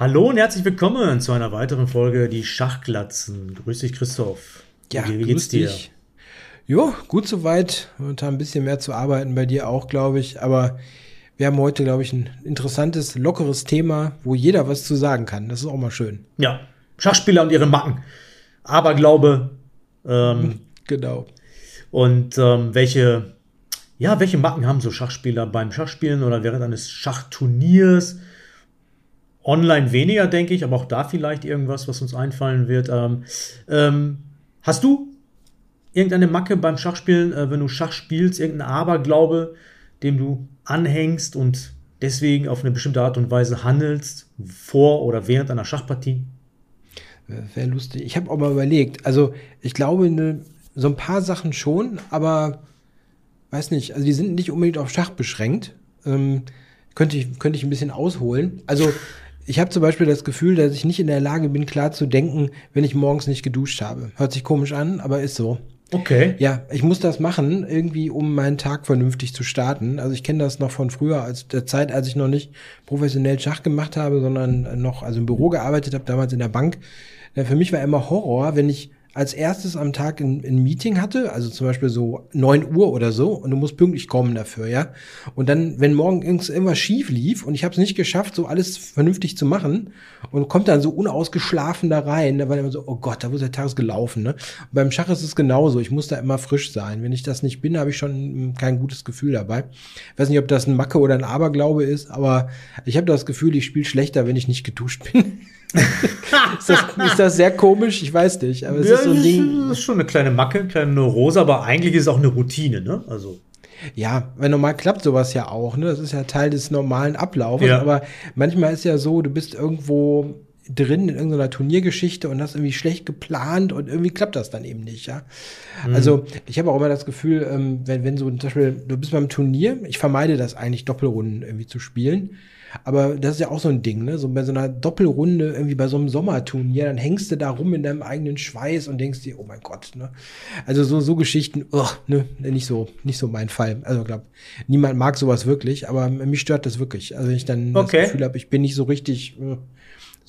Hallo und herzlich willkommen zu einer weiteren Folge Die Schachglatzen. Grüß dich, Christoph. Ja, wie, wie geht's dir? Dich. Jo, gut soweit. Momentan ein bisschen mehr zu arbeiten bei dir auch, glaube ich. Aber wir haben heute, glaube ich, ein interessantes, lockeres Thema, wo jeder was zu sagen kann. Das ist auch mal schön. Ja, Schachspieler und ihre Macken. Aberglaube. Ähm, genau. Und ähm, welche, ja, welche Macken haben so Schachspieler beim Schachspielen oder während eines Schachturniers? Online weniger, denke ich, aber auch da vielleicht irgendwas, was uns einfallen wird. Ähm, ähm, hast du irgendeine Macke beim Schachspielen, äh, wenn du Schach spielst, irgendein Aberglaube, dem du anhängst und deswegen auf eine bestimmte Art und Weise handelst, vor oder während einer Schachpartie? Wäre lustig. Ich habe auch mal überlegt. Also, ich glaube, ne, so ein paar Sachen schon, aber weiß nicht, also die sind nicht unbedingt auf Schach beschränkt. Ähm, könnte ich, könnte ich ein bisschen ausholen. Also, ich habe zum Beispiel das Gefühl, dass ich nicht in der Lage bin, klar zu denken, wenn ich morgens nicht geduscht habe. Hört sich komisch an, aber ist so. Okay. Ja, ich muss das machen, irgendwie, um meinen Tag vernünftig zu starten. Also ich kenne das noch von früher, als der Zeit, als ich noch nicht professionell Schach gemacht habe, sondern noch also im Büro gearbeitet habe, damals in der Bank. Für mich war immer Horror, wenn ich als erstes am Tag ein, ein, Meeting hatte, also zum Beispiel so neun Uhr oder so, und du musst pünktlich kommen dafür, ja. Und dann, wenn morgen irgendwas schief lief und ich habe es nicht geschafft, so alles vernünftig zu machen, und kommt dann so unausgeschlafen da rein, da war immer so, oh Gott, da wo der Tag ist gelaufen, ne? Und beim Schach ist es genauso, ich muss da immer frisch sein. Wenn ich das nicht bin, habe ich schon kein gutes Gefühl dabei. Ich weiß nicht, ob das ein Macke oder ein Aberglaube ist, aber ich habe das Gefühl, ich spiele schlechter, wenn ich nicht geduscht bin. ist, das, ist, das, sehr komisch? Ich weiß nicht. Aber es ja, ist so ein Ding. Das ist schon eine kleine Macke, eine kleine Neurose, aber eigentlich ist es auch eine Routine, ne? Also. Ja, weil normal klappt sowas ja auch, ne? Das ist ja Teil des normalen Ablaufes. Ja. Aber manchmal ist ja so, du bist irgendwo drin in irgendeiner Turniergeschichte und hast irgendwie schlecht geplant und irgendwie klappt das dann eben nicht, ja. Mhm. Also ich habe auch immer das Gefühl, ähm, wenn, wenn so zum Beispiel, du bist beim Turnier, ich vermeide das eigentlich, Doppelrunden irgendwie zu spielen. Aber das ist ja auch so ein Ding, ne? So bei so einer Doppelrunde, irgendwie bei so einem Sommerturnier, dann hängst du da rum in deinem eigenen Schweiß und denkst dir, oh mein Gott, ne? Also so, so Geschichten, oh, ne, nicht so, nicht so mein Fall. Also glaub, niemand mag sowas wirklich, aber mich stört das wirklich. Also wenn ich dann okay. das Gefühl habe, ich bin nicht so richtig. Äh,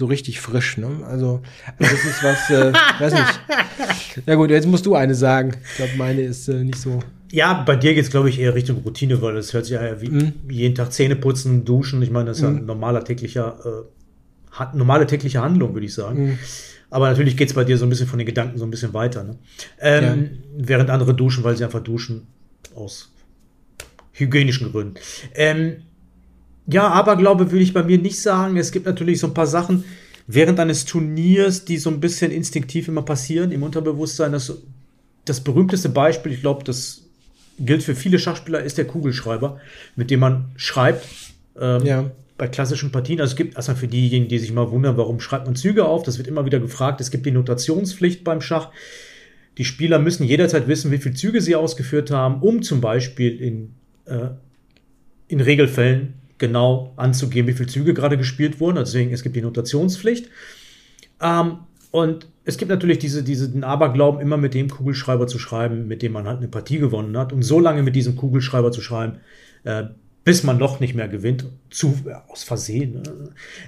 so richtig frisch, ne? Also, also das ist was, äh, weiß nicht. Ja gut, jetzt musst du eine sagen. Ich glaube, meine ist äh, nicht so. Ja, bei dir geht es, glaube ich, eher Richtung Routine, weil das hört sich ja wie mhm. jeden Tag Zähne putzen, duschen. Ich meine, das ist mhm. ja ein normaler täglicher, äh, normale tägliche Handlung, würde ich sagen. Mhm. Aber natürlich geht es bei dir so ein bisschen von den Gedanken so ein bisschen weiter. Ne? Ähm, ja. Während andere duschen, weil sie einfach duschen aus hygienischen Gründen. Ähm, ja, aber glaube, würde ich bei mir nicht sagen. Es gibt natürlich so ein paar Sachen während eines Turniers, die so ein bisschen instinktiv immer passieren im Unterbewusstsein. Das, das berühmteste Beispiel, ich glaube, das gilt für viele Schachspieler, ist der Kugelschreiber, mit dem man schreibt. Ähm, ja. Bei klassischen Partien, also es gibt erstmal für diejenigen, die sich mal wundern, warum schreibt man Züge auf, das wird immer wieder gefragt. Es gibt die Notationspflicht beim Schach. Die Spieler müssen jederzeit wissen, wie viele Züge sie ausgeführt haben, um zum Beispiel in, äh, in Regelfällen genau anzugeben, wie viele Züge gerade gespielt wurden. Deswegen, es gibt die Notationspflicht. Ähm, und es gibt natürlich diese, diesen Aberglauben, immer mit dem Kugelschreiber zu schreiben, mit dem man halt eine Partie gewonnen hat. Und so lange mit diesem Kugelschreiber zu schreiben, äh, bis man noch nicht mehr gewinnt, zu, äh, aus Versehen. Ne?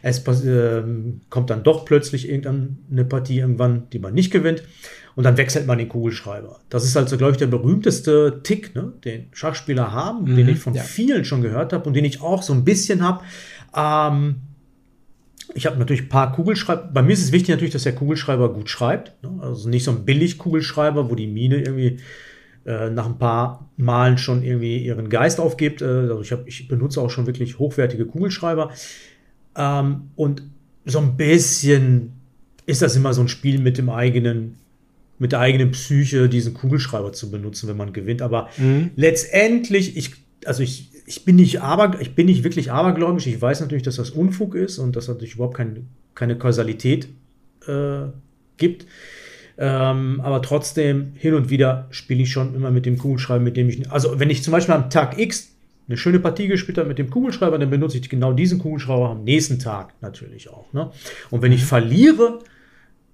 Es äh, kommt dann doch plötzlich irgendeine Partie irgendwann, die man nicht gewinnt. Und dann wechselt man den Kugelschreiber. Das ist also, glaube ich, der berühmteste Tick, ne, den Schachspieler haben, mhm, den ich von ja. vielen schon gehört habe und den ich auch so ein bisschen habe. Ähm, ich habe natürlich ein paar Kugelschreiber. Bei mir ist es wichtig natürlich, dass der Kugelschreiber gut schreibt. Ne? Also nicht so ein billig Kugelschreiber, wo die Mine irgendwie äh, nach ein paar Malen schon irgendwie ihren Geist aufgibt. Äh, also ich, hab, ich benutze auch schon wirklich hochwertige Kugelschreiber. Ähm, und so ein bisschen ist das immer so ein Spiel mit dem eigenen, mit der eigenen Psyche, diesen Kugelschreiber zu benutzen, wenn man gewinnt. Aber mhm. letztendlich, ich, also ich ich bin nicht aber, ich bin nicht wirklich abergläubisch. Ich weiß natürlich, dass das Unfug ist und dass es natürlich überhaupt kein, keine Kausalität äh, gibt. Ähm, aber trotzdem, hin und wieder spiele ich schon immer mit dem Kugelschreiber, mit dem ich. Also, wenn ich zum Beispiel am Tag X eine schöne Partie gespielt habe mit dem Kugelschreiber, dann benutze ich genau diesen Kugelschreiber am nächsten Tag natürlich auch. Ne? Und wenn ich mhm. verliere,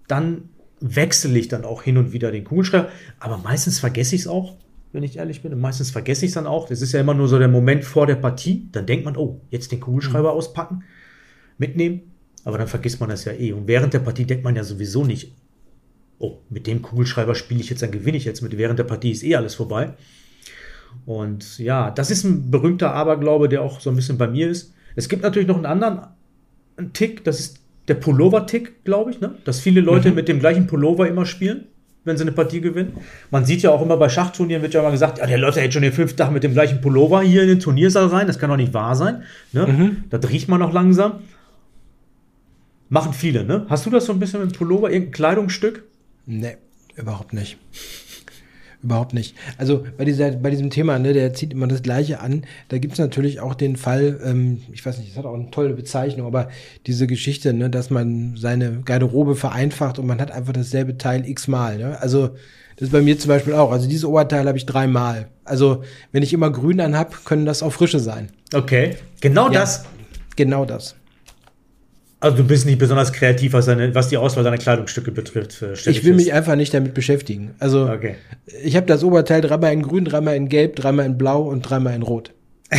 dann wechsle ich dann auch hin und wieder den Kugelschreiber. Aber meistens vergesse ich es auch wenn ich ehrlich bin. Und meistens vergesse ich es dann auch. Das ist ja immer nur so der Moment vor der Partie. Dann denkt man, oh, jetzt den Kugelschreiber mhm. auspacken, mitnehmen. Aber dann vergisst man das ja eh. Und während der Partie denkt man ja sowieso nicht, oh, mit dem Kugelschreiber spiele ich jetzt, dann gewinne ich jetzt mit. Während der Partie ist eh alles vorbei. Und ja, das ist ein berühmter Aberglaube, der auch so ein bisschen bei mir ist. Es gibt natürlich noch einen anderen Tick, das ist der Pullover-Tick, glaube ich, ne? dass viele Leute mhm. mit dem gleichen Pullover immer spielen, wenn sie eine Partie gewinnen. Man sieht ja auch immer bei Schachturnieren, wird ja immer gesagt, ja, der läuft ja jetzt schon den fünften Tag mit dem gleichen Pullover hier in den Turniersaal rein, das kann doch nicht wahr sein. Ne? Mhm. Das riecht man noch langsam. Machen viele, ne? Hast du das so ein bisschen mit dem Pullover, irgendein Kleidungsstück? Nee, überhaupt nicht. Überhaupt nicht. Also bei, dieser, bei diesem Thema, ne, der zieht immer das Gleiche an. Da gibt es natürlich auch den Fall, ähm, ich weiß nicht, das hat auch eine tolle Bezeichnung, aber diese Geschichte, ne, dass man seine Garderobe vereinfacht und man hat einfach dasselbe Teil x-mal. Ne? Also das ist bei mir zum Beispiel auch. Also dieses Oberteil habe ich dreimal. Also wenn ich immer grün anhab, können das auch frische sein. Okay, genau ja, das. Genau das. Also du bist nicht besonders kreativ, was, deine, was die Auswahl deiner Kleidungsstücke betrifft. Äh, ich will mich einfach nicht damit beschäftigen. Also okay. ich habe das Oberteil dreimal in Grün, dreimal in Gelb, dreimal in Blau und dreimal in Rot.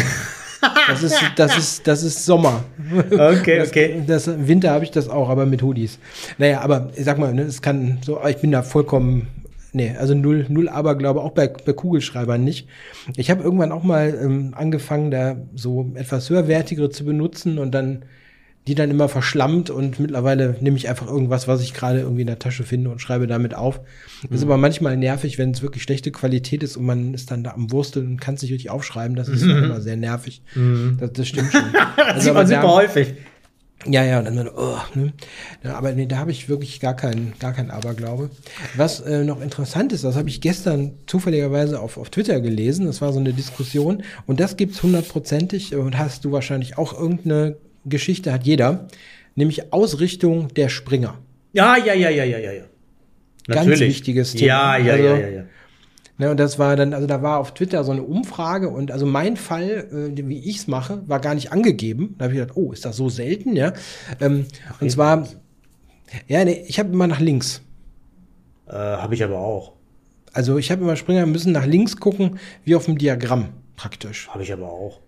das ist das ist das ist Sommer. Okay, okay. Das, das Winter habe ich das auch, aber mit Hoodies. Naja, aber ich sag mal, ne, es kann so. Ich bin da vollkommen Nee, also null, null Aberglaube, auch bei, bei Kugelschreibern nicht. Ich habe irgendwann auch mal ähm, angefangen, da so etwas höherwertigere zu benutzen und dann die dann immer verschlammt und mittlerweile nehme ich einfach irgendwas, was ich gerade irgendwie in der Tasche finde und schreibe damit auf. Das ist mhm. aber manchmal nervig, wenn es wirklich schlechte Qualität ist und man ist dann da am Wursteln und kann es nicht richtig aufschreiben. Das ist mhm. immer sehr nervig. Mhm. Das, das, stimmt schon. das also, sieht man super häufig. Ja, ja, dann, oh, ne? ja, aber nee, da habe ich wirklich gar keinen, gar keinen Aberglaube. Was äh, noch interessant ist, das habe ich gestern zufälligerweise auf, auf Twitter gelesen, das war so eine Diskussion und das gibt's hundertprozentig und hast du wahrscheinlich auch irgendeine Geschichte hat jeder, nämlich Ausrichtung der Springer. Ja, ja, ja, ja, ja, ja, ja. Ganz Natürlich. wichtiges Thema. Ja, ja, also, ja, ja, ja. Ne, und das war dann, also da war auf Twitter so eine Umfrage und also mein Fall, äh, wie ich es mache, war gar nicht angegeben. Da habe ich gedacht, oh, ist das so selten, ja? Ähm, Ach, und zwar, ja, nee, ich habe immer nach links. Äh, habe ich aber auch. Also ich habe immer Springer müssen nach links gucken, wie auf dem Diagramm praktisch. Habe ich aber auch.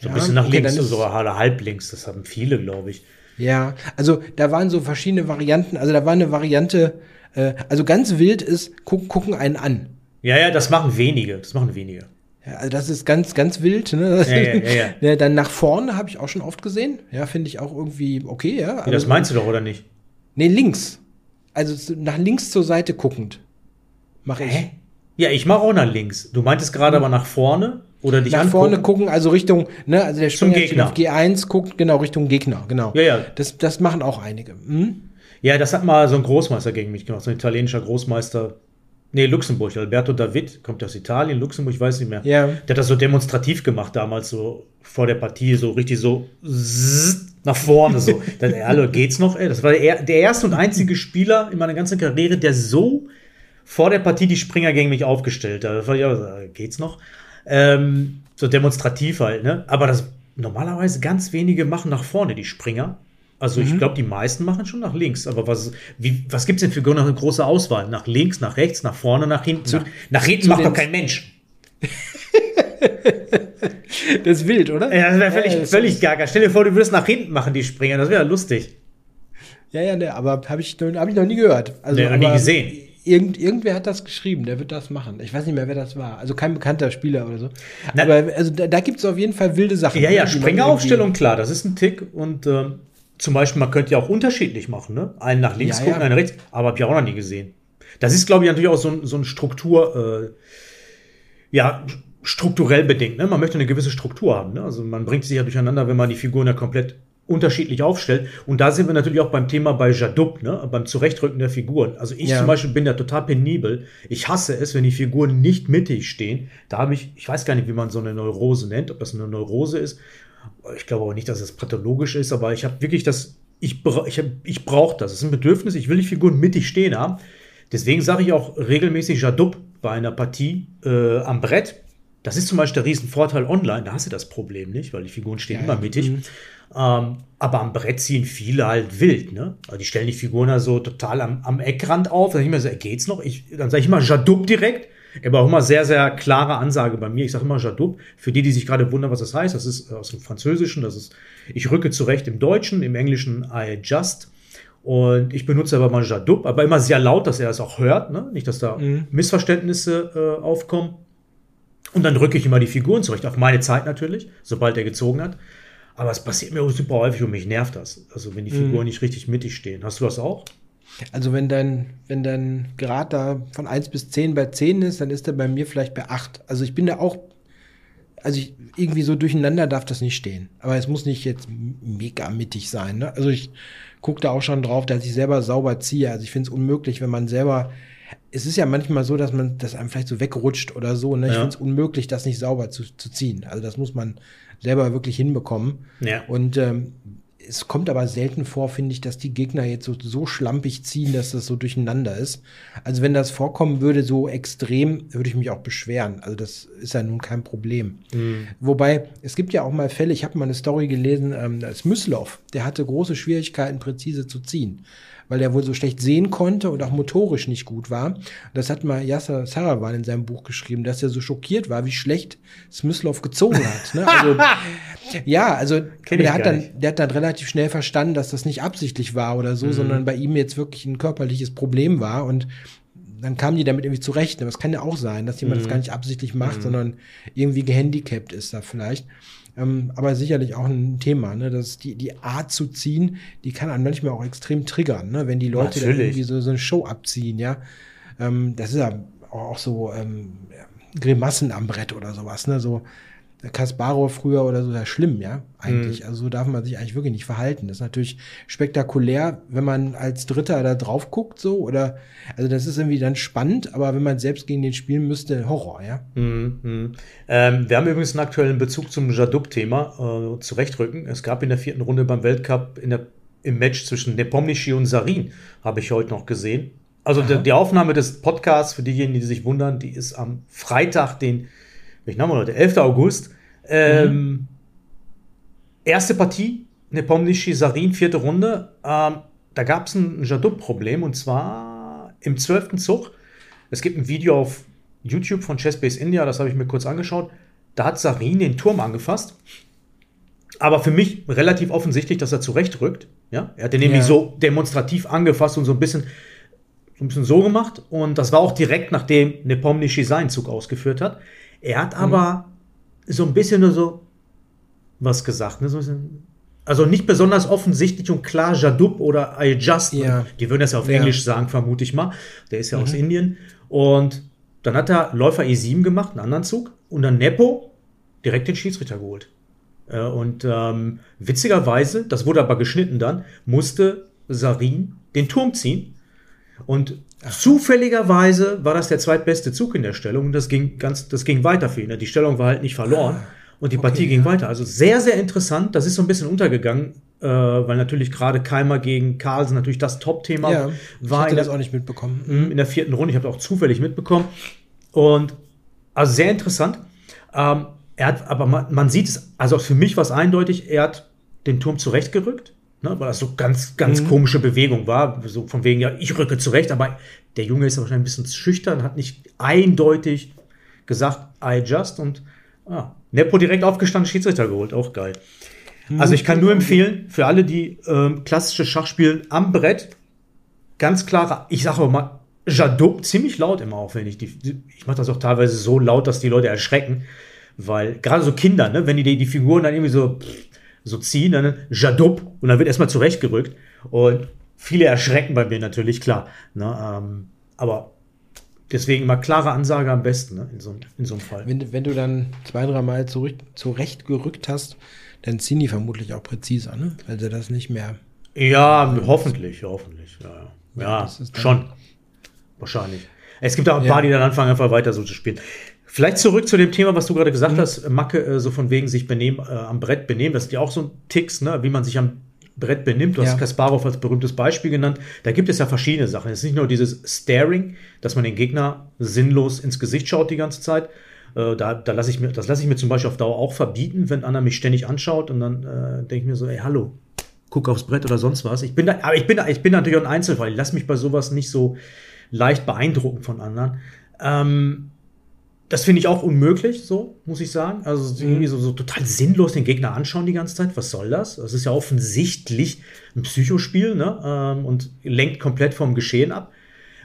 So ein bisschen nach okay, links, so halb links, das haben viele, glaube ich. Ja, also da waren so verschiedene Varianten. Also da war eine Variante, äh, also ganz wild ist, guck, gucken einen an. Ja, ja, das machen wenige. Das machen wenige. Ja, also das ist ganz, ganz wild. Ne? Ja, ja, ja. Dann nach vorne habe ich auch schon oft gesehen. Ja, finde ich auch irgendwie okay. Ja, ja das meinst du doch, oder nicht? Nee, links. Also nach links zur Seite guckend. Mache ich. Hä? Ja, ich mache auch nach links. Du meintest gerade hm. aber nach vorne. Oder dich Nach angucken. vorne gucken, also Richtung, ne, also der Springer steht auf G1, guckt genau Richtung Gegner, genau. Ja, ja. Das, das machen auch einige. Hm? Ja, das hat mal so ein Großmeister gegen mich gemacht, so ein italienischer Großmeister. Nee, Luxemburg, Alberto David, kommt aus Italien, Luxemburg, ich weiß nicht mehr. Ja. Der hat das so demonstrativ gemacht damals, so vor der Partie, so richtig so nach vorne, so. Dann, hallo, geht's noch? Das war der, der erste und einzige Spieler in meiner ganzen Karriere, der so vor der Partie die Springer gegen mich aufgestellt hat. Da war auch, geht's noch? Ähm, so demonstrativ halt, ne? Aber das normalerweise ganz wenige machen nach vorne, die Springer. Also mhm. ich glaube, die meisten machen schon nach links. Aber was, wie, was gibt es denn für eine große Auswahl? Nach links, nach rechts, nach vorne, nach hinten? Zu, nach, nach hinten macht doch kein Mensch. das ist wild, oder? Ja, das wäre völlig, ja, völlig gaga. Stell dir vor, du würdest nach hinten machen, die Springer. Das wäre lustig. Ja, ja, ne, aber habe ich, hab ich noch nie gehört. Also, nee, nie gesehen irgend, irgendwer hat das geschrieben, der wird das machen. Ich weiß nicht mehr, wer das war. Also kein bekannter Spieler oder so. Na, Aber also da, da gibt es auf jeden Fall wilde Sachen. Ja, ja, ne, Springeraufstellung, klar, das ist ein Tick. Und äh, zum Beispiel, man könnte ja auch unterschiedlich machen, ne? Einen nach links ja, gucken, ja. einen rechts, aber habe ich auch noch nie gesehen. Das ist, glaube ich, natürlich auch so, so eine Struktur, äh, ja, strukturell bedingt. Ne? Man möchte eine gewisse Struktur haben. Ne? Also man bringt sich ja durcheinander, wenn man die Figuren ja komplett unterschiedlich aufstellt. Und da sind wir natürlich auch beim Thema bei Jaduk, ne? beim Zurechtrücken der Figuren. Also ich ja. zum Beispiel bin da total penibel. Ich hasse es, wenn die Figuren nicht mittig stehen. Da habe ich, ich weiß gar nicht, wie man so eine Neurose nennt, ob das eine Neurose ist. Ich glaube aber nicht, dass es pathologisch ist, aber ich habe wirklich das, ich, ich, ich brauche das. Es ist ein Bedürfnis, ich will die Figuren mittig stehen haben. Deswegen sage ich auch regelmäßig Jadub bei einer Partie äh, am Brett. Das ist zum Beispiel der Riesenvorteil online, da hast du das Problem nicht, weil die Figuren stehen ja, immer mittig. Mhm. Ähm, aber am Brett ziehen viele halt wild, ne? Also die stellen die Figuren da so total am, am Eckrand auf. Dann sag ich mir so, geht's noch? Ich, dann sage ich immer Jadub direkt. Aber auch immer sehr, sehr klare Ansage bei mir. Ich sage immer Jadoub. Für die, die sich gerade wundern, was das heißt, das ist aus dem Französischen, das ist, ich rücke zurecht im Deutschen, im Englischen I adjust. Und ich benutze aber mal Jadoub, aber immer sehr laut, dass er es auch hört, ne? nicht, dass da mhm. Missverständnisse äh, aufkommen. Und dann rücke ich immer die Figuren zurecht, auf meine Zeit natürlich, sobald er gezogen hat. Aber es passiert mir super häufig und mich nervt das. Also wenn die mhm. Figuren mhm. nicht richtig mittig stehen. Hast du das auch? Also wenn dein, wenn dein Grad da von 1 bis 10 bei 10 ist, dann ist er bei mir vielleicht bei 8. Also ich bin da auch, also ich, irgendwie so durcheinander darf das nicht stehen. Aber es muss nicht jetzt mega mittig sein. Ne? Also ich gucke da auch schon drauf, dass ich selber sauber ziehe. Also ich finde es unmöglich, wenn man selber es ist ja manchmal so, dass man das einem vielleicht so wegrutscht oder so. Ne? Ich ja. finde es unmöglich, das nicht sauber zu, zu ziehen. Also das muss man selber wirklich hinbekommen. Ja. Und ähm, es kommt aber selten vor, finde ich, dass die Gegner jetzt so, so schlampig ziehen, dass das so durcheinander ist. Also wenn das vorkommen würde, so extrem, würde ich mich auch beschweren. Also das ist ja nun kein Problem. Mhm. Wobei, es gibt ja auch mal Fälle, ich habe mal eine Story gelesen, ähm, Smyslov, der hatte große Schwierigkeiten, präzise zu ziehen weil er wohl so schlecht sehen konnte und auch motorisch nicht gut war. Das hat mal Yasser Sarawan in seinem Buch geschrieben, dass er so schockiert war, wie schlecht Smyslov gezogen hat. Ne? Also, ja, also der hat, dann, der hat dann relativ schnell verstanden, dass das nicht absichtlich war oder so, mhm. sondern bei ihm jetzt wirklich ein körperliches Problem war und dann kamen die damit irgendwie zurecht. Aber es kann ja auch sein, dass jemand mhm. das gar nicht absichtlich macht, mhm. sondern irgendwie gehandicapt ist da vielleicht. Ähm, aber sicherlich auch ein Thema, ne? dass die, die Art zu ziehen, die kann einen manchmal auch extrem triggern, ne? wenn die Leute dann irgendwie so, so eine Show abziehen, ja. Ähm, das ist ja auch so ähm, Grimassen am Brett oder sowas, ne? So, Kasparov früher oder so, ja schlimm, ja, eigentlich. Mhm. Also so darf man sich eigentlich wirklich nicht verhalten. Das ist natürlich spektakulär, wenn man als Dritter da drauf guckt, so, oder, also das ist irgendwie dann spannend, aber wenn man selbst gegen den spielen müsste, Horror, ja. Mhm. mhm. Ähm, wir haben übrigens einen aktuellen Bezug zum Jaduk-Thema, äh, zurechtrücken. Es gab in der vierten Runde beim Weltcup in der, im Match zwischen Nepomniachtchi und Sarin, habe ich heute noch gesehen. Also die, die Aufnahme des Podcasts, für diejenigen, die sich wundern, die ist am Freitag, den welchen haben wir heute? 11. August. Ähm, mhm. Erste Partie, Nepomniachtchi Sarin, vierte Runde. Ähm, da gab es ein Jadub-Problem und zwar im zwölften Zug. Es gibt ein Video auf YouTube von Chessbase India, das habe ich mir kurz angeschaut. Da hat Sarin den Turm angefasst. Aber für mich relativ offensichtlich, dass er zurechtrückt. Ja? Er hat den nämlich ja. so demonstrativ angefasst und so ein bisschen so ein bisschen so gemacht. Und das war auch direkt nachdem Nepomniachtchi seinen Zug ausgeführt hat. Er hat aber mhm. so ein bisschen nur so was gesagt. Ne? So also nicht besonders offensichtlich und klar Jadub oder I just. Ja. Die würden das ja auf ja. Englisch sagen, vermute ich mal. Der ist ja mhm. aus Indien. Und dann hat er Läufer E7 gemacht, einen anderen Zug. Und dann Nepo direkt den Schiedsrichter geholt. Äh, und ähm, witzigerweise, das wurde aber geschnitten dann, musste Sarin den Turm ziehen. Und Zufälligerweise war das der zweitbeste Zug in der Stellung und das ging ganz, das ging weiter für ihn. Die Stellung war halt nicht verloren ah, und die okay, Partie ging ja. weiter. Also sehr, sehr interessant. Das ist so ein bisschen untergegangen, äh, weil natürlich gerade Keimer gegen Carlsen natürlich das Top-Thema ja, war. Ich hatte das auch nicht mitbekommen. Mhm, in der vierten Runde. Ich habe auch zufällig mitbekommen. Und also sehr interessant. Ähm, er hat, aber man, man sieht es, also für mich war es eindeutig, er hat den Turm zurechtgerückt Ne, weil das so ganz, ganz mhm. komische Bewegung war. So von wegen, ja, ich rücke zurecht, aber der Junge ist wahrscheinlich ein bisschen schüchtern, hat nicht eindeutig gesagt, I just und ah, Nepo direkt aufgestanden, Schiedsrichter geholt, auch geil. Mhm. Also ich kann nur empfehlen, für alle, die ähm, klassische Schach spielen am Brett, ganz klare, ich sage aber mal, Jadot, ziemlich laut immer auch, wenn ich die, ich mache das auch teilweise so laut, dass die Leute erschrecken, weil gerade so Kinder, ne, wenn die die Figuren dann irgendwie so pff, so ziehen, dann Jadub und dann wird erstmal zurechtgerückt. Und viele erschrecken bei mir natürlich, klar. Ne, ähm, aber deswegen mal klare Ansage am besten ne, in, so, in so einem Fall. Wenn, wenn du dann zwei, drei Mal zurück, zurechtgerückt hast, dann ziehen die vermutlich auch präziser, ne? Weil sie das nicht mehr. Ja, hoffentlich, hoffentlich. Ja, ja. ja schon. Wahrscheinlich. Es gibt auch ein paar, die dann anfangen, einfach weiter so zu spielen. Vielleicht zurück zu dem Thema, was du gerade gesagt mhm. hast, Macke, äh, so von wegen sich benehmen, äh, am Brett benehmen. Das sind ja auch so Ticks, ne, wie man sich am Brett benimmt. Du ja. hast Kasparov als berühmtes Beispiel genannt. Da gibt es ja verschiedene Sachen. Es ist nicht nur dieses Staring, dass man den Gegner sinnlos ins Gesicht schaut die ganze Zeit. Äh, da, da lasse ich mir, das lasse ich mir zum Beispiel auf Dauer auch verbieten, wenn einer mich ständig anschaut und dann äh, denke ich mir so, ey, hallo, guck aufs Brett oder sonst was. Ich bin da, aber ich bin da, ich bin natürlich ein Einzelfall. Ich lasse mich bei sowas nicht so leicht beeindrucken von anderen. Ähm, das finde ich auch unmöglich, so, muss ich sagen. Also Mhm. irgendwie so, so total sinnlos den Gegner anschauen die ganze Zeit. Was soll das? Das ist ja offensichtlich ein Psychospiel, ne? Ähm, und lenkt komplett vom Geschehen ab.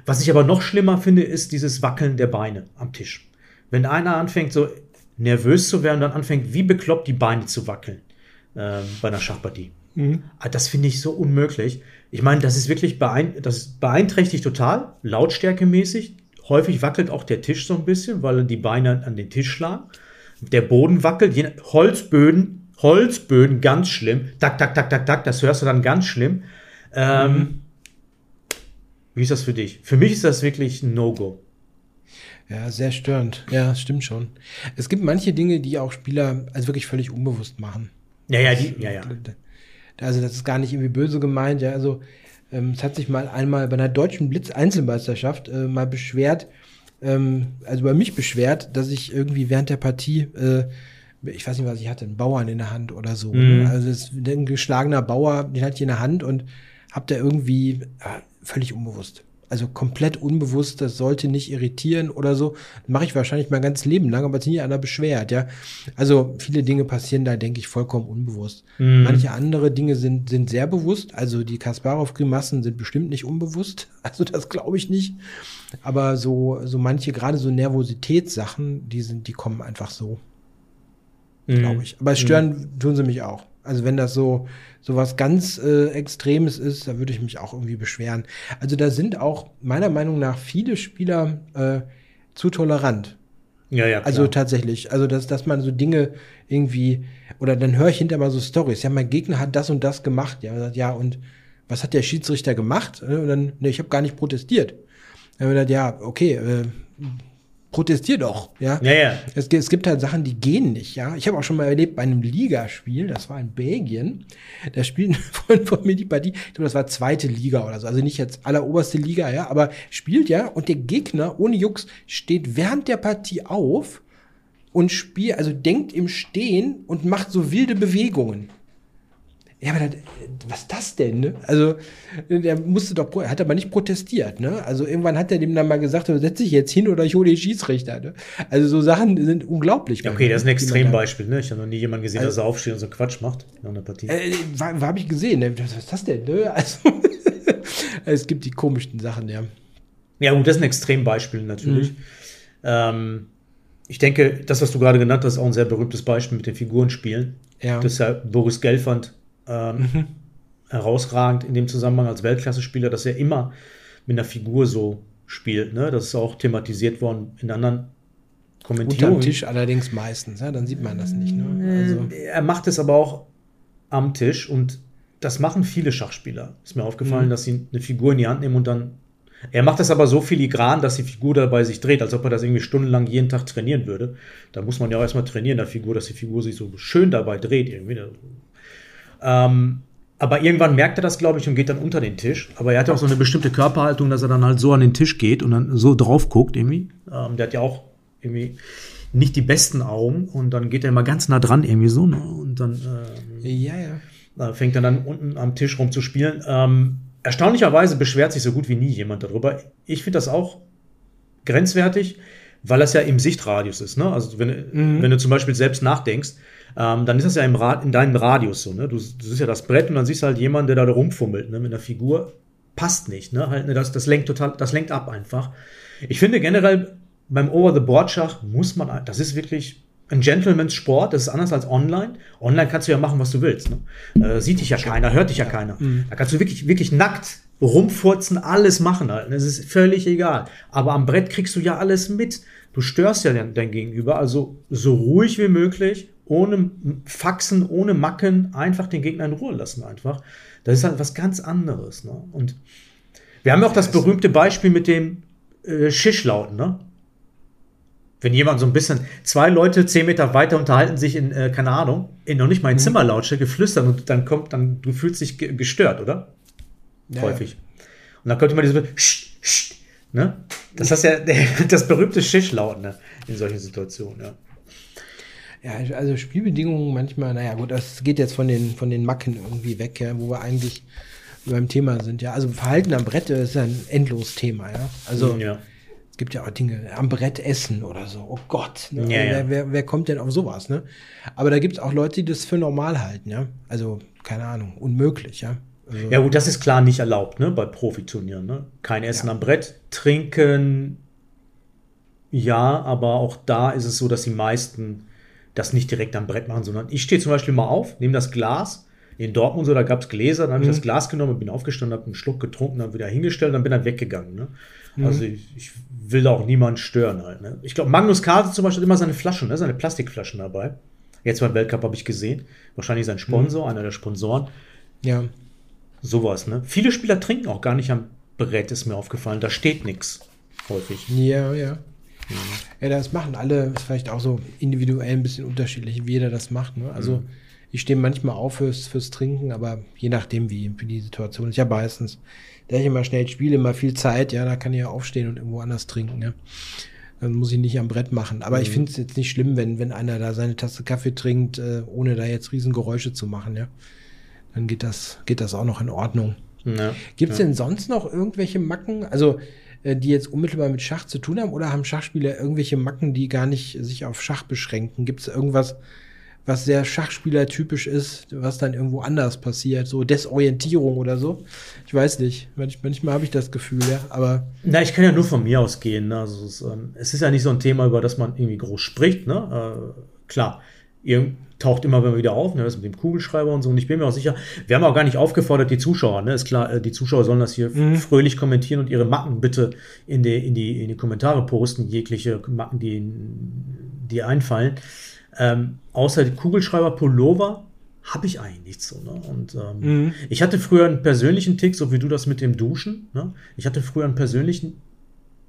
Was ich aber noch schlimmer finde, ist dieses Wackeln der Beine am Tisch. Wenn einer anfängt, so nervös zu werden, dann anfängt, wie bekloppt die Beine zu wackeln ähm, bei einer Schachpartie. Ah, Das finde ich so unmöglich. Ich meine, das ist wirklich beein das beeinträchtigt total, lautstärkemäßig. Häufig wackelt auch der Tisch so ein bisschen, weil die Beine an den Tisch schlagen. Der Boden wackelt, je, Holzböden, Holzböden, ganz schlimm. Tak, tak, tak, tak, tak, das hörst du dann ganz schlimm. Ähm, Wie ist das für dich? Für mich ist das wirklich ein No-Go. Ja, sehr störend. Ja, stimmt schon. Es gibt manche Dinge, die auch Spieler also wirklich völlig unbewusst machen. Ja, ja, die, ja, ja. Also das ist gar nicht irgendwie böse gemeint. Ja, also ähm, es hat sich mal einmal bei einer deutschen Blitz-Einzelmeisterschaft äh, mal beschwert, ähm, also bei mich beschwert, dass ich irgendwie während der Partie, äh, ich weiß nicht, was ich hatte, einen Bauern in der Hand oder so. Mhm. Ne? Also es, ein geschlagener Bauer, den hatte ich in der Hand und hab da irgendwie ja, völlig unbewusst. Also komplett unbewusst, das sollte nicht irritieren oder so. Mache ich wahrscheinlich mein ganzes Leben lang, aber es nie einer beschwert, ja. Also viele Dinge passieren da, denke ich, vollkommen unbewusst. Mhm. Manche andere Dinge sind, sind sehr bewusst. Also die Kasparov-Grimassen sind bestimmt nicht unbewusst. Also das glaube ich nicht. Aber so, so manche, gerade so Nervositätssachen, die sind, die kommen einfach so, Mhm. glaube ich. Aber stören tun sie mich auch. Also wenn das so, so was ganz äh, Extremes ist, da würde ich mich auch irgendwie beschweren. Also da sind auch meiner Meinung nach viele Spieler äh, zu tolerant. Ja, ja, klar. Also tatsächlich, also dass, dass man so Dinge irgendwie, oder dann höre ich hinterher mal so Stories, ja, mein Gegner hat das und das gemacht, ja, und sagt, ja, und was hat der Schiedsrichter gemacht? Und dann, ne, ich habe gar nicht protestiert. Dann gedacht, ja, okay, äh, protestier doch, ja. ja, ja. Es, es gibt halt Sachen, die gehen nicht, ja. Ich habe auch schon mal erlebt bei einem Ligaspiel, das war in Belgien, da spielt ein Freund von mir die Partie, ich glaube, das war zweite Liga oder so, also nicht jetzt alleroberste Liga, ja, aber spielt ja und der Gegner, ohne Jux, steht während der Partie auf und spielt, also denkt im Stehen und macht so wilde Bewegungen. Ja, aber das, was ist das denn? Ne? Also, der musste doch, er hat aber nicht protestiert. Ne? Also, irgendwann hat er dem dann mal gesagt, setz dich jetzt hin oder ich hole den Schiedsrichter. Ne? Also, so Sachen sind unglaublich. Ja, okay, das ist ein Extrembeispiel. Ne? Ich habe noch nie jemanden gesehen, Also- dass er aufsteht und so Quatsch macht in einer Partie. Äh, habe ich gesehen. Ne? Was ist das denn? Ne? Also, es gibt die komischsten Sachen, ja. Ja, gut, das ist ein Extrembeispiel natürlich. Mhm. Ähm, ich denke, das, was du gerade genannt hast, ist auch ein sehr berühmtes Beispiel mit den Figurenspielen. Ja. Das ist ja Boris Gelfand ähm, Mhm. herausragend in dem Zusammenhang als Weltklasse-Spieler, dass er immer mit einer Figur so spielt. Ne? Das ist auch thematisiert worden in anderen Kommentierungen. Tisch allerdings meistens. Ja? Dann sieht man das nicht. Ne? Also, Er macht es aber auch am Tisch und das machen viele Schachspieler. Ist mir aufgefallen, Mhm. dass sie eine Figur in die Hand nehmen und dann. Er macht das aber so filigran, dass die Figur dabei sich dreht, als ob er das irgendwie stundenlang jeden Tag trainieren würde. Da muss man ja auch erstmal trainieren, der Figur, dass die Figur sich so schön dabei dreht irgendwie. Ähm, aber irgendwann merkt er das, glaube ich, und geht dann unter den Tisch. Aber er hat ja auch so eine bestimmte Körperhaltung, dass er dann halt so an den Tisch geht und dann so drauf guckt irgendwie. Ähm, der hat ja auch irgendwie nicht die besten Augen und dann geht er immer ganz nah dran irgendwie so ne? und dann ähm, ja, ja. fängt er dann unten am Tisch rum zu spielen. Ähm, erstaunlicherweise beschwert sich so gut wie nie jemand darüber. Ich finde das auch grenzwertig, weil das ja im Sichtradius ist. Ne? Also wenn, wenn du zum Beispiel selbst nachdenkst, ähm, dann ist das ja im Rad, in deinem Radius so. Ne? Du, du siehst ja das Brett und dann siehst du halt jemanden, der da rumfummelt ne? mit einer Figur. Passt nicht. Ne? Halt, ne? Das, das lenkt total, das lenkt ab einfach. Ich finde generell beim Over-the-Board-Schach muss man, das ist wirklich ein Gentleman's Sport, das ist anders als online. Online kannst du ja machen, was du willst. Ne? Äh, sieht dich ja keiner, hört dich ja keiner. Da kannst du wirklich, wirklich nackt rumfurzen, alles machen halt. Das ist völlig egal. Aber am Brett kriegst du ja alles mit. Du störst ja dein, dein Gegenüber. Also so ruhig wie möglich, ohne Faxen, ohne Macken, einfach den Gegner in Ruhe lassen einfach. Das ist halt was ganz anderes. Ne? Und wir haben ja auch das berühmte Beispiel mit dem äh, Schischlauten, ne? Wenn jemand so ein bisschen, zwei Leute zehn Meter weiter unterhalten sich in, äh, keine Ahnung, in noch nicht mal in Zimmerlautstärke flüstern und dann kommt, dann, du fühlst dich ge gestört, oder? Ja, Häufig. Und dann kommt immer diese, Scht, Scht, ne? Das ist ja das berühmte Schischlauten ne? in solchen Situationen, ja. Ja, also Spielbedingungen manchmal, naja gut, das geht jetzt von den, von den Macken irgendwie weg, ja, wo wir eigentlich beim Thema sind, ja. Also Verhalten am Brett ist ja ein endlos Thema, ja. Also ja. Es gibt ja auch Dinge, am Brett essen oder so. Oh Gott, ne? Ja, Also ja. Wer, wer, wer kommt denn auf sowas, ne? Aber da gibt es auch Leute, die das für normal halten, ja. Also, keine Ahnung, unmöglich, ja. Also, Ja gut, das ist klar nicht erlaubt, ne, bei Profiturnieren, ne? Kein Essen am Brett, trinken, ja, aber auch da ist es so, dass die meisten das nicht direkt am Brett machen, sondern ich stehe zum Beispiel mal auf, nehme das Glas, in Dortmund so, da gab es Gläser, dann habe ich das Glas genommen, bin aufgestanden, habe einen Schluck getrunken, dann wieder hingestellt, dann bin dann weggegangen, ne? Also ich, ich will da auch niemanden stören halt, ne? Ich glaube, Magnus Carlsen zum Beispiel hat immer seine Flaschen, ne? seine Plastikflaschen dabei. Jetzt beim Weltcup habe ich gesehen, wahrscheinlich sein Sponsor, einer der Sponsoren. ja. Sowas, ne? Viele Spieler trinken auch gar nicht am Brett, ist mir aufgefallen. Da steht nichts häufig. Ja, ja. Ja, das machen alle, ist vielleicht auch so individuell ein bisschen unterschiedlich, wie jeder das macht. Ne? Also ich stehe manchmal auf fürs, fürs Trinken, aber je nachdem, wie, wie die Situation ist. Ja, meistens, da ich immer schnell spiele, immer viel Zeit, ja, da kann ich ja aufstehen und irgendwo anders trinken. Ja? Dann muss ich nicht am Brett machen. Aber ich finde es jetzt nicht schlimm, wenn, wenn einer da seine Tasse Kaffee trinkt, äh, ohne da jetzt Riesengeräusche zu machen. Ja? Dann geht das, geht das auch noch in Ordnung. Ja. Gibt es denn sonst noch irgendwelche Macken, also die jetzt unmittelbar mit Schach zu tun haben, oder haben Schachspieler irgendwelche Macken, die gar nicht sich auf Schach beschränken? Gibt es irgendwas, was sehr Schachspielertypisch ist, was dann irgendwo anders passiert, so Desorientierung oder so? Ich weiß nicht. Manch, manchmal habe ich das Gefühl, ja, aber Na, ich kann ja nur von mir ausgehen. Ne? Also es, ähm, es ist ja nicht so ein Thema, über das man irgendwie groß spricht. Ne? Äh, klar, ihr taucht immer wieder auf, ne? das mit dem Kugelschreiber und so. Und ich bin mir auch sicher, wir haben auch gar nicht aufgefordert, die Zuschauer, ne? Ist klar, äh, die Zuschauer sollen das hier fröhlich kommentieren und ihre Macken bitte in die, in die, in die Kommentare posten, jegliche Macken, die, die einfallen. Ähm, außer die Kugelschreiber Pullover habe ich eigentlich nichts so. Ne? Und ähm, ich hatte früher einen persönlichen Tick, so wie du das mit dem Duschen. Ne? Ich hatte früher einen persönlichen,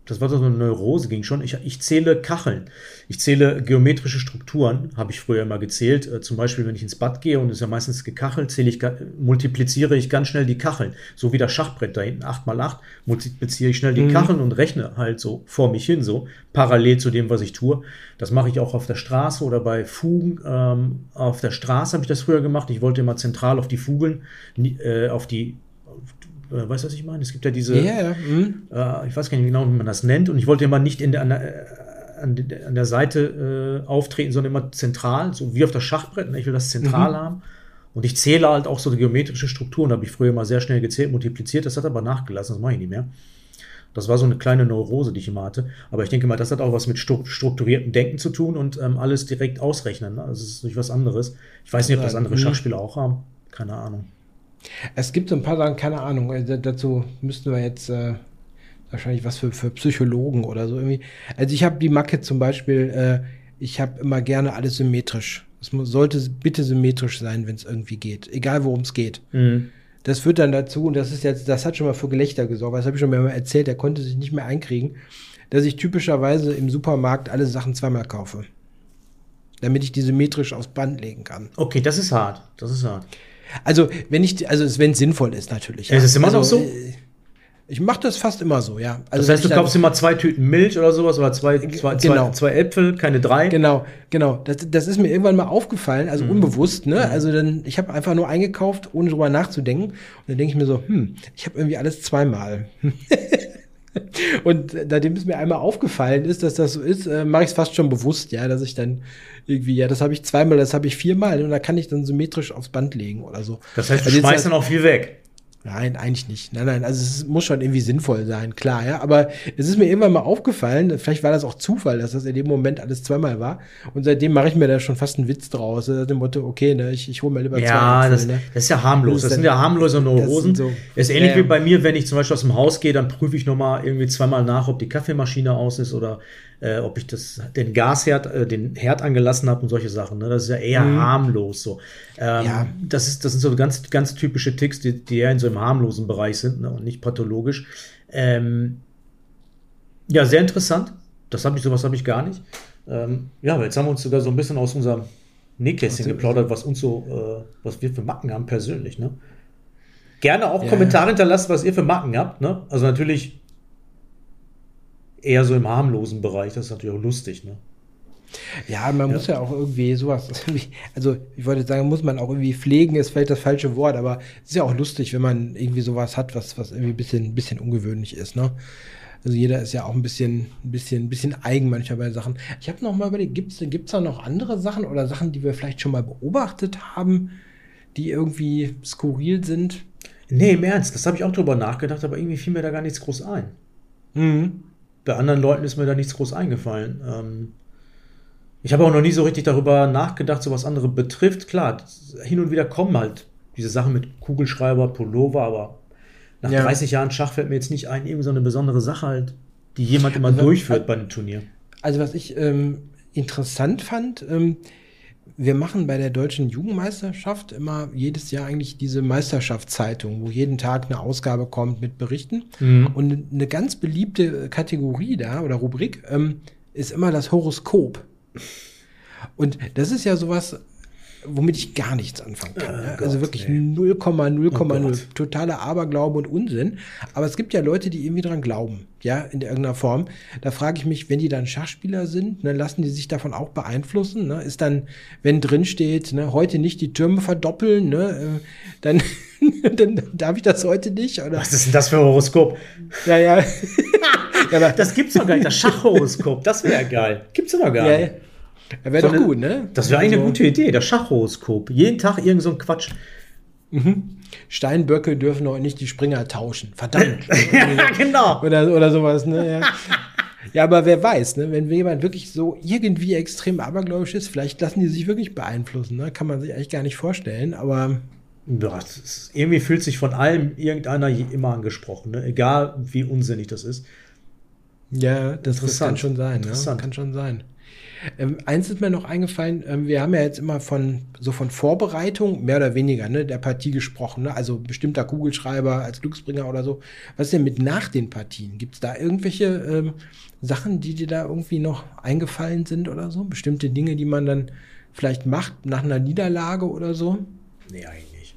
das war so eine Neurose, ging schon. Ich, ich zähle Kacheln. Ich zähle geometrische Strukturen, habe ich früher immer gezählt. Äh, zum Beispiel, wenn ich ins Bad gehe und es ist ja meistens gekachelt, zähle ich, multipliziere ich ganz schnell die Kacheln. So wie das Schachbrett da hinten, 8 mal 8 multipliziere ich schnell die Kacheln und rechne halt so vor mich hin, so parallel zu dem, was ich tue. Das mache ich auch auf der Straße oder bei Fugen. Ähm, auf der Straße habe ich das früher gemacht. Ich wollte immer zentral auf die Fugeln, äh, auf die, äh, weißt du, was ich meine? Es gibt ja diese, ja, hm. äh, ich weiß gar nicht genau, wie man das nennt, und ich wollte immer nicht in der, an, der, äh, an, der, Seite äh, auftreten, sondern immer zentral, so wie auf das Schachbrett. ne? Ich will das zentral haben. Und ich zähle halt auch so die geometrische Strukturen, habe ich früher immer sehr schnell gezählt, multipliziert, das hat aber nachgelassen, das mache ich nicht mehr. Das war so eine kleine Neurose, die ich immer hatte. Aber ich denke mal, das hat auch was mit stru- strukturiertem Denken zu tun und ähm, alles direkt ausrechnen. Ne? Also es ist durch was anderes. Ich weiß nicht, ob das andere Mhm. Schachspieler auch haben. Keine Ahnung. Es gibt so ein paar Sachen, keine Ahnung, da- dazu müssten wir jetzt äh, wahrscheinlich was für, für Psychologen oder so irgendwie. Also ich habe die Macke zum Beispiel, äh, ich habe immer gerne alles symmetrisch. Es sollte bitte symmetrisch sein, wenn es irgendwie geht. Egal worum es geht. Mhm. Das führt dann dazu, und das ist jetzt, das hat schon mal für Gelächter gesorgt, das habe ich schon mal erzählt, der konnte sich nicht mehr einkriegen, dass ich typischerweise im Supermarkt alle Sachen zweimal kaufe. Damit ich die symmetrisch aufs Band legen kann. Okay, das ist hart. Das ist hart. Also, wenn ich, also wenn es sinnvoll ist, natürlich. Ist es immer also, noch so? äh, Ich mache das fast immer so, ja. Das Also heißt, du kaufst immer zwei Tüten Milch oder sowas oder zwei, zwei, genau. zwei, zwei Äpfel, keine drei. Genau, genau. Das, das ist mir irgendwann mal aufgefallen, Mhm. also unbewusst, ne? Also dann, ich habe einfach nur eingekauft, ohne drüber nachzudenken. Und dann denke ich mir so, hm, ich habe irgendwie alles zweimal. Und nachdem es mir einmal aufgefallen ist, dass das so ist, äh, mache ich es fast schon bewusst, ja, dass ich dann irgendwie, ja, das habe ich zweimal, das habe ich viermal und da kann ich dann symmetrisch aufs Band legen oder so. Das heißt, du Also schmeißt dann auch viel weg. Nein, eigentlich nicht. Nein, nein, also es muss schon irgendwie sinnvoll sein, klar, ja. Aber es ist mir irgendwann mal aufgefallen, vielleicht war das auch Zufall, dass das in dem Moment alles zweimal war. Und seitdem mache ich mir da schon fast einen Witz draus. Nach dem Motto, okay, ne, ich, ich hole mir lieber Ja, zwei das, Äpfel, ne? das ist ja harmlos. Das Das sind ja harmlose Neurosen. das so- ist ähnlich Ja, ja. wie bei mir, wenn ich zum Beispiel aus dem Haus gehe, dann prüfe ich nochmal irgendwie zweimal nach, ob die Kaffeemaschine aus ist oder äh, ob ich das, den Gasherd, äh, den Herd angelassen habe und solche Sachen. Ne? Das ist ja eher harmlos so. Ähm, Ja. das, ist, das sind so ganz, ganz typische Ticks, die, die eher in so einem harmlosen Bereich sind ne? und nicht pathologisch. Ähm, ja, sehr interessant. Das habe ich, sowas habe ich gar nicht. Ähm, ja, aber jetzt haben wir uns sogar so ein bisschen aus unserem Nähkästchen geplaudert, was uns so, äh, was wir für Macken haben persönlich, ne? Gerne auch Ja, Kommentare hinterlassen, was ihr für Macken habt, ne? Also natürlich eher so im harmlosen Bereich, das ist natürlich auch lustig, ne? Ja, man muss ja auch irgendwie sowas, also ich wollte sagen, muss man auch irgendwie pflegen, ist vielleicht das falsche Wort, aber es ist ja auch lustig, wenn man irgendwie sowas hat, was, was irgendwie ein bisschen, ein bisschen ungewöhnlich ist, ne? Also jeder ist ja auch ein bisschen, ein bisschen, ein bisschen eigen manchmal bei Sachen. Ich habe noch mal überlegt, gibt es da noch andere Sachen oder Sachen, die wir vielleicht schon mal beobachtet haben, die irgendwie skurril sind? Nee, im Ernst, das habe ich auch drüber nachgedacht, aber irgendwie fiel mir da gar nichts groß ein. Mhm. Bei anderen Leuten ist mir da nichts groß eingefallen. Ähm, ich habe auch noch nie so richtig darüber nachgedacht, so was andere betrifft. Klar, hin und wieder kommen halt diese Sachen mit Kugelschreiber, Pullover, aber nach ja. 30 Jahren Schach fällt mir jetzt nicht ein, irgendwie so eine besondere Sache halt, die jemand immer also, durchführt also, bei einem Turnier. Also was ich ähm, interessant fand, ähm, wir machen bei der deutschen Jugendmeisterschaft immer jedes Jahr eigentlich diese Meisterschaftszeitung, wo jeden Tag eine Ausgabe kommt mit Berichten. Mhm. Und eine ganz beliebte Kategorie da oder Rubrik ähm, ist immer das Horoskop. Und das ist ja sowas, womit ich gar nichts anfangen kann. Oh, ja? Gott, also wirklich 0,0,0 oh totaler Aberglaube und Unsinn. Aber es gibt ja Leute, die irgendwie dran glauben, ja, in irgendeiner Form. Da frage ich mich, wenn die dann Schachspieler sind, ne, lassen die sich davon auch beeinflussen? Ne? Ist dann, wenn drin steht, ne, heute nicht die Türme verdoppeln, ne, äh, dann, dann darf ich das heute nicht? Oder? Was ist denn das für ein Horoskop? Ja, ja. ja das gibt's doch gar nicht, das Schachhoroskop. Das wäre geil. Gibt's doch gar nicht. Ja, Wäre doch gut, ne? Das wäre eigentlich eine gute Idee, das Schachhoroskop. Jeden Tag irgend so ein Quatsch. Mhm. Steinböcke dürfen auch nicht die Springer tauschen. Verdammt. ja, genau. Oder, oder sowas, ne? Ja. ja, aber wer weiß, ne? Wenn jemand wirklich so irgendwie extrem abergläubisch ist, vielleicht lassen die sich wirklich beeinflussen, ne? Kann man sich eigentlich gar nicht vorstellen, aber. Ja, ist, irgendwie fühlt sich von allem irgendeiner immer angesprochen, ne? egal wie unsinnig das ist. Ja, das, das kann schon sein. Ne? Kann schon sein. Ähm, eins ist mir noch eingefallen, ähm, wir haben ja jetzt immer von so von Vorbereitung, mehr oder weniger, ne, der Partie gesprochen, ne? also bestimmter Kugelschreiber als Glücksbringer oder so. Was ist denn mit nach den Partien? Gibt es da irgendwelche ähm, Sachen, die dir da irgendwie noch eingefallen sind oder so? Bestimmte Dinge, die man dann vielleicht macht nach einer Niederlage oder so? Nee, eigentlich nicht.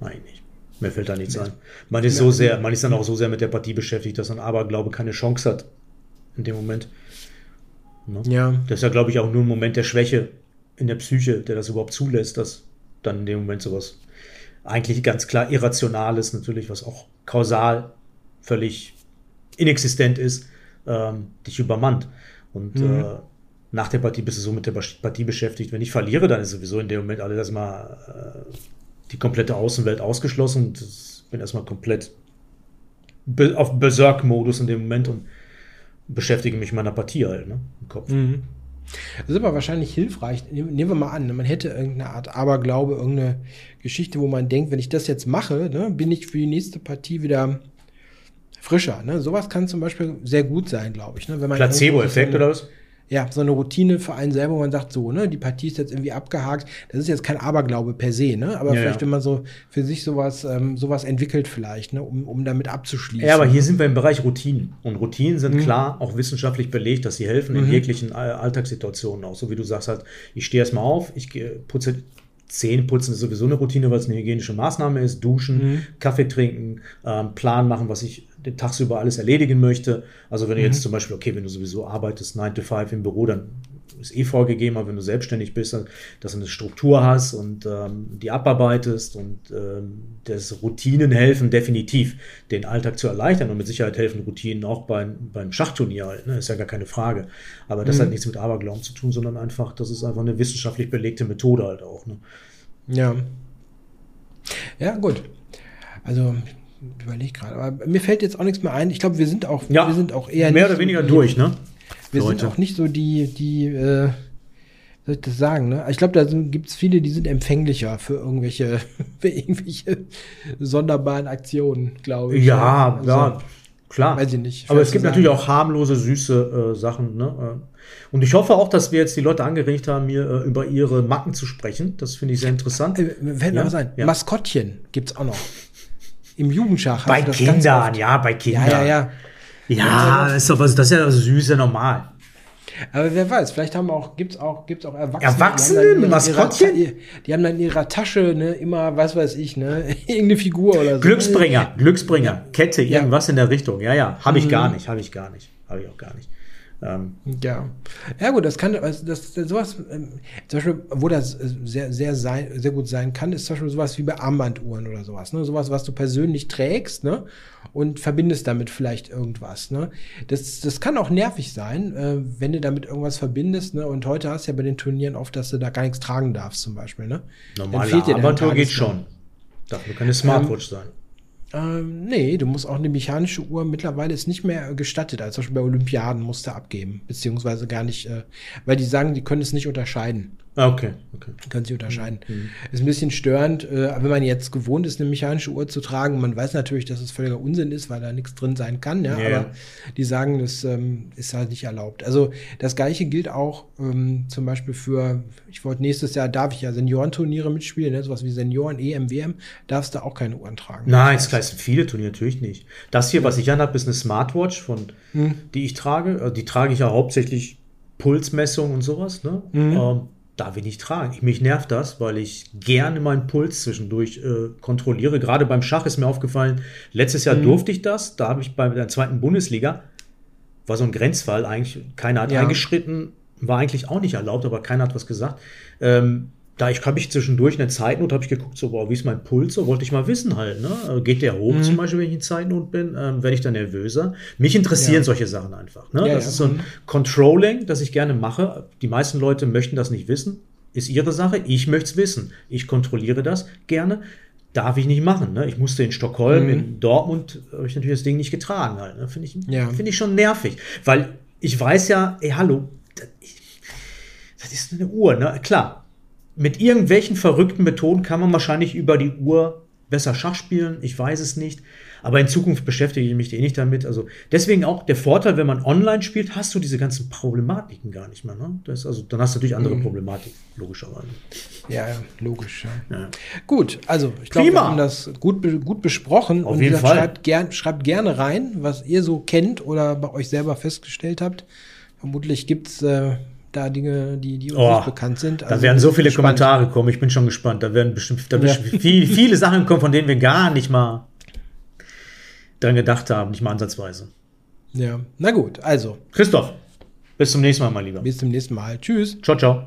Eigentlich nicht. Mir fällt da nichts ein. Man ist so sehr, man ist dann auch so sehr mit der Partie beschäftigt, dass man aber, glaube keine Chance hat in dem Moment. Ne? Ja. Das ist ja, glaube ich, auch nur ein Moment der Schwäche in der Psyche, der das überhaupt zulässt, dass dann in dem Moment sowas eigentlich ganz klar Irrationales natürlich, was auch kausal völlig inexistent ist, ähm, dich übermannt. Und mhm. äh, nach der Partie bist du so mit der Partie beschäftigt. Wenn ich verliere, dann ist sowieso in dem Moment alles erstmal äh, die komplette Außenwelt ausgeschlossen. Ich bin erstmal komplett be auf Berserk-Modus in dem Moment und beschäftige mich mit meiner Partie halt, ne? Im Kopf. Mhm. Das ist aber wahrscheinlich hilfreich. Nehmen wir mal an, man hätte irgendeine Art Aberglaube, irgendeine Geschichte, wo man denkt, wenn ich das jetzt mache, ne, bin ich für die nächste Partie wieder frischer. Ne? Sowas kann zum Beispiel sehr gut sein, glaube ich. Ne? Placebo-Effekt oder was? Ja, so eine Routine für einen selber, wo man sagt, so, ne, die Partie ist jetzt irgendwie abgehakt. Das ist jetzt kein Aberglaube per se, ne? Aber ja, vielleicht, wenn man so für sich sowas, ähm, sowas entwickelt, vielleicht, ne, um, um damit abzuschließen. Ja, aber hier sind wir im Bereich Routinen. Und Routinen sind mhm. klar auch wissenschaftlich belegt, dass sie helfen in mhm. jeglichen Alltagssituationen auch. So wie du sagst halt, ich stehe erstmal auf, ich putze Zähne putzen ist sowieso eine Routine, weil es eine hygienische Maßnahme ist. Duschen, mhm. Kaffee trinken, ähm, Plan machen, was ich den tagsüber alles erledigen möchte. Also wenn du jetzt mhm. zum Beispiel, okay, wenn du sowieso arbeitest, 9 to 5 im Büro, dann ist eh vorgegeben, aber wenn du selbstständig bist, dass du eine Struktur hast und ähm, die abarbeitest und ähm, das Routinen helfen definitiv, den Alltag zu erleichtern und mit Sicherheit helfen Routinen auch beim, beim Schachturnier halt, ne? ist ja gar keine Frage. Aber das mhm. hat nichts mit Aberglauben zu tun, sondern einfach, das ist einfach eine wissenschaftlich belegte Methode halt auch. Ne? Ja. Ja, gut. Also überlege gerade, aber mir fällt jetzt auch nichts mehr ein. Ich glaube, wir sind auch, ja, wir sind auch eher mehr oder weniger durch, ne? Wir Leute. sind auch nicht so die, die, äh, soll ich das sagen, ne? Ich glaube, da gibt es viele, die sind empfänglicher für irgendwelche, für irgendwelche sonderbaren Aktionen, glaube ich. Ja, also, ja, klar. Weiß ich nicht. Aber es gibt natürlich auch harmlose, süße äh, Sachen, ne? Und ich hoffe auch, dass wir jetzt die Leute angeregt haben, mir äh, über ihre Macken zu sprechen. Das finde ich sehr interessant. Äh, fällt ja? mir was ein. Ja. Maskottchen gibt es auch noch im Jugendschach. Bei Kindern, ja, bei Kindern. Ja, ja, ja. Ja, das ist doch was, das ist ja süß, ja normal. Aber wer weiß, vielleicht haben auch, gibt's auch, gibt's auch Erwachsene. Erwachsene? Die Maskottchen? Ihrer, die haben dann in ihrer Tasche, ne, immer, was weiß ich, ne, irgendeine Figur oder so. Glücksbringer, Glücksbringer, Kette, irgendwas ja. in der Richtung. Ja, ja, habe ich mhm. gar nicht, habe ich gar nicht, habe ich auch gar nicht. Ähm, ja. Ja, gut, das kann, das, das sowas, ähm, zum Beispiel, wo das sehr, sehr, sein, sehr gut sein kann, ist zum Beispiel sowas wie bei Armbanduhren oder sowas, ne? Sowas, was du persönlich trägst, ne? Und verbindest damit vielleicht irgendwas, ne? Das, das kann auch nervig sein, äh, wenn du damit irgendwas verbindest, ne? Und heute hast du ja bei den Turnieren oft, dass du da gar nichts tragen darfst, zum Beispiel, ne? Normale Armbanduhr geht schon. Darf nur keine Smartwatch ähm, sein. Ähm, nee, du musst auch eine mechanische Uhr mittlerweile ist nicht mehr gestattet, als zum Beispiel bei Olympiaden musst du abgeben, beziehungsweise gar nicht, äh, weil die sagen, die können es nicht unterscheiden. Ah, okay, okay. Können sie unterscheiden. Mhm. Ist ein bisschen störend, äh, wenn man jetzt gewohnt ist, eine mechanische Uhr zu tragen. Man weiß natürlich, dass es völliger Unsinn ist, weil da nichts drin sein kann, ja. Yeah. Aber die sagen, das ähm, ist halt nicht erlaubt. Also das gleiche gilt auch ähm, zum Beispiel für, ich wollte nächstes Jahr darf ich ja Seniorenturniere mitspielen, ne? sowas wie Senioren, EM, WM, darfst du auch keine Uhren tragen. Nein, es heißt viele Turniere natürlich nicht. Das hier, was ich anhabe, ist eine Smartwatch, von, hm. die ich trage. Äh, die trage ich ja hauptsächlich Pulsmessung und sowas. Ne? Mhm. Ähm, darf ich nicht tragen. Mich nervt das, weil ich gerne meinen Puls zwischendurch äh, kontrolliere. Gerade beim Schach ist mir aufgefallen, letztes Jahr mhm. durfte ich das. Da habe ich bei der zweiten Bundesliga, war so ein Grenzfall eigentlich, keiner hat ja. eingeschritten, war eigentlich auch nicht erlaubt, aber keiner hat was gesagt. Ähm, da ich habe ich zwischendurch eine Zeitnot, habe ich geguckt, so, boah, wie ist mein Puls? So wollte ich mal wissen halt, ne? Geht der hoch mhm. zum Beispiel, wenn ich in Zeitnot bin? Ähm, Werde ich dann nervöser? Mich interessieren ja. solche Sachen einfach. Ne? Ja, das ja. ist so ein mhm. Controlling, das ich gerne mache. Die meisten Leute möchten das nicht wissen. Ist ihre Sache. Ich möchte es wissen. Ich kontrolliere das gerne. Darf ich nicht machen. Ne? Ich musste in Stockholm, mhm. in Dortmund, habe ich natürlich das Ding nicht getragen halt. Ne? Finde ich, ja. Find ich schon nervig. Weil ich weiß ja, ey, hallo, das, das ist eine Uhr, ne? Klar, mit irgendwelchen verrückten Methoden kann man wahrscheinlich über die Uhr besser Schach spielen. Ich weiß es nicht. Aber in Zukunft beschäftige ich mich eh nicht damit. Also deswegen auch der Vorteil, wenn man online spielt, hast du diese ganzen Problematiken gar nicht mehr. Ne? Das, also dann hast du natürlich andere mhm. Problematiken, logischerweise. Ja, logisch. Ja. Ja. Gut, also ich glaube, wir haben das gut, gut besprochen. Auf und jeden Fall. Schreibt, gern, schreibt gerne rein, was ihr so kennt oder bei euch selber festgestellt habt. Vermutlich gibt es äh, da Dinge, die, die uns oh, nicht bekannt sind. Also da werden so viele gespannt. Kommentare kommen, ich bin schon gespannt. Da werden bestimmt, da ja. viel, viele Sachen kommen, von denen wir gar nicht mal dran gedacht haben, nicht mal ansatzweise. Ja, na gut, also. Christoph, bis zum nächsten Mal, mein Lieber. Bis zum nächsten Mal. Tschüss. Ciao, ciao.